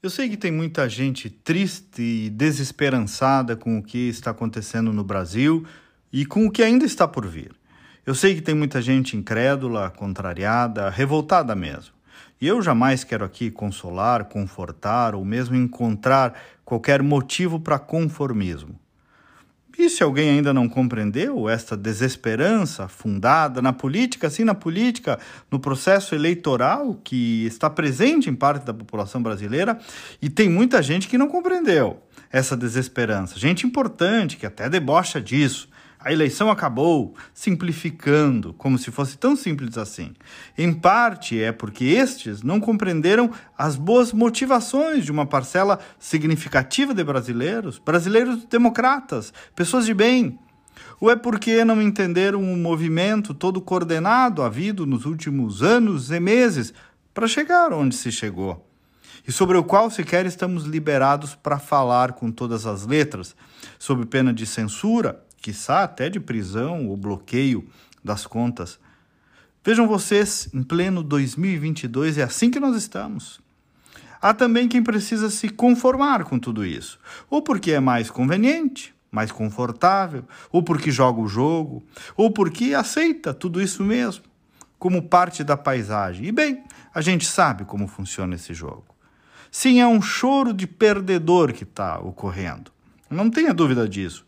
Eu sei que tem muita gente triste e desesperançada com o que está acontecendo no Brasil e com o que ainda está por vir. Eu sei que tem muita gente incrédula, contrariada, revoltada mesmo. E eu jamais quero aqui consolar, confortar ou mesmo encontrar qualquer motivo para conformismo. E se alguém ainda não compreendeu esta desesperança fundada na política, sim, na política, no processo eleitoral que está presente em parte da população brasileira, e tem muita gente que não compreendeu essa desesperança, gente importante que até debocha disso, a eleição acabou, simplificando, como se fosse tão simples assim. Em parte é porque estes não compreenderam as boas motivações de uma parcela significativa de brasileiros, brasileiros democratas, pessoas de bem. Ou é porque não entenderam o movimento todo coordenado havido nos últimos anos e meses para chegar onde se chegou? e sobre o qual sequer estamos liberados para falar com todas as letras, sob pena de censura quiçá até de prisão ou bloqueio das contas. Vejam vocês, em pleno 2022 é assim que nós estamos. Há também quem precisa se conformar com tudo isso, ou porque é mais conveniente, mais confortável, ou porque joga o jogo, ou porque aceita tudo isso mesmo, como parte da paisagem. E bem, a gente sabe como funciona esse jogo. Sim, é um choro de perdedor que está ocorrendo. Não tenha dúvida disso.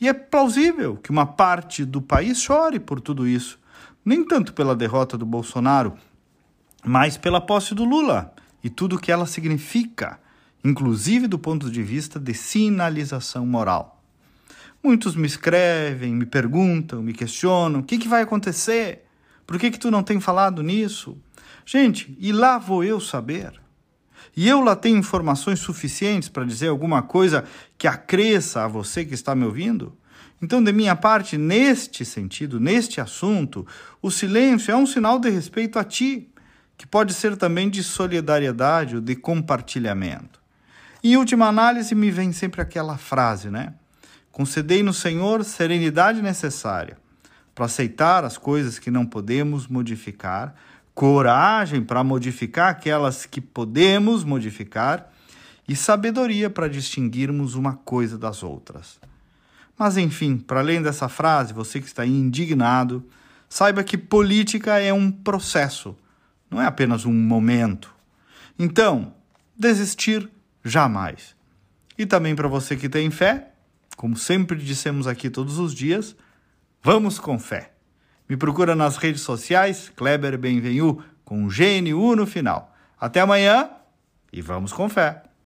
E é plausível que uma parte do país chore por tudo isso. Nem tanto pela derrota do Bolsonaro, mas pela posse do Lula e tudo o que ela significa, inclusive do ponto de vista de sinalização moral. Muitos me escrevem, me perguntam, me questionam: o que, que vai acontecer? Por que, que tu não tem falado nisso? Gente, e lá vou eu saber e eu lá tenho informações suficientes para dizer alguma coisa que acresça a você que está me ouvindo? Então, de minha parte, neste sentido, neste assunto, o silêncio é um sinal de respeito a ti, que pode ser também de solidariedade ou de compartilhamento. Em última análise, me vem sempre aquela frase, né? Concedei no Senhor serenidade necessária para aceitar as coisas que não podemos modificar, coragem para modificar aquelas que podemos modificar e sabedoria para distinguirmos uma coisa das outras. Mas enfim, para além dessa frase, você que está indignado, saiba que política é um processo, não é apenas um momento. Então, desistir jamais. E também para você que tem fé, como sempre dissemos aqui todos os dias, vamos com fé. Me procura nas redes sociais, Kleber Benvenu, com GNU no final. Até amanhã e vamos com fé.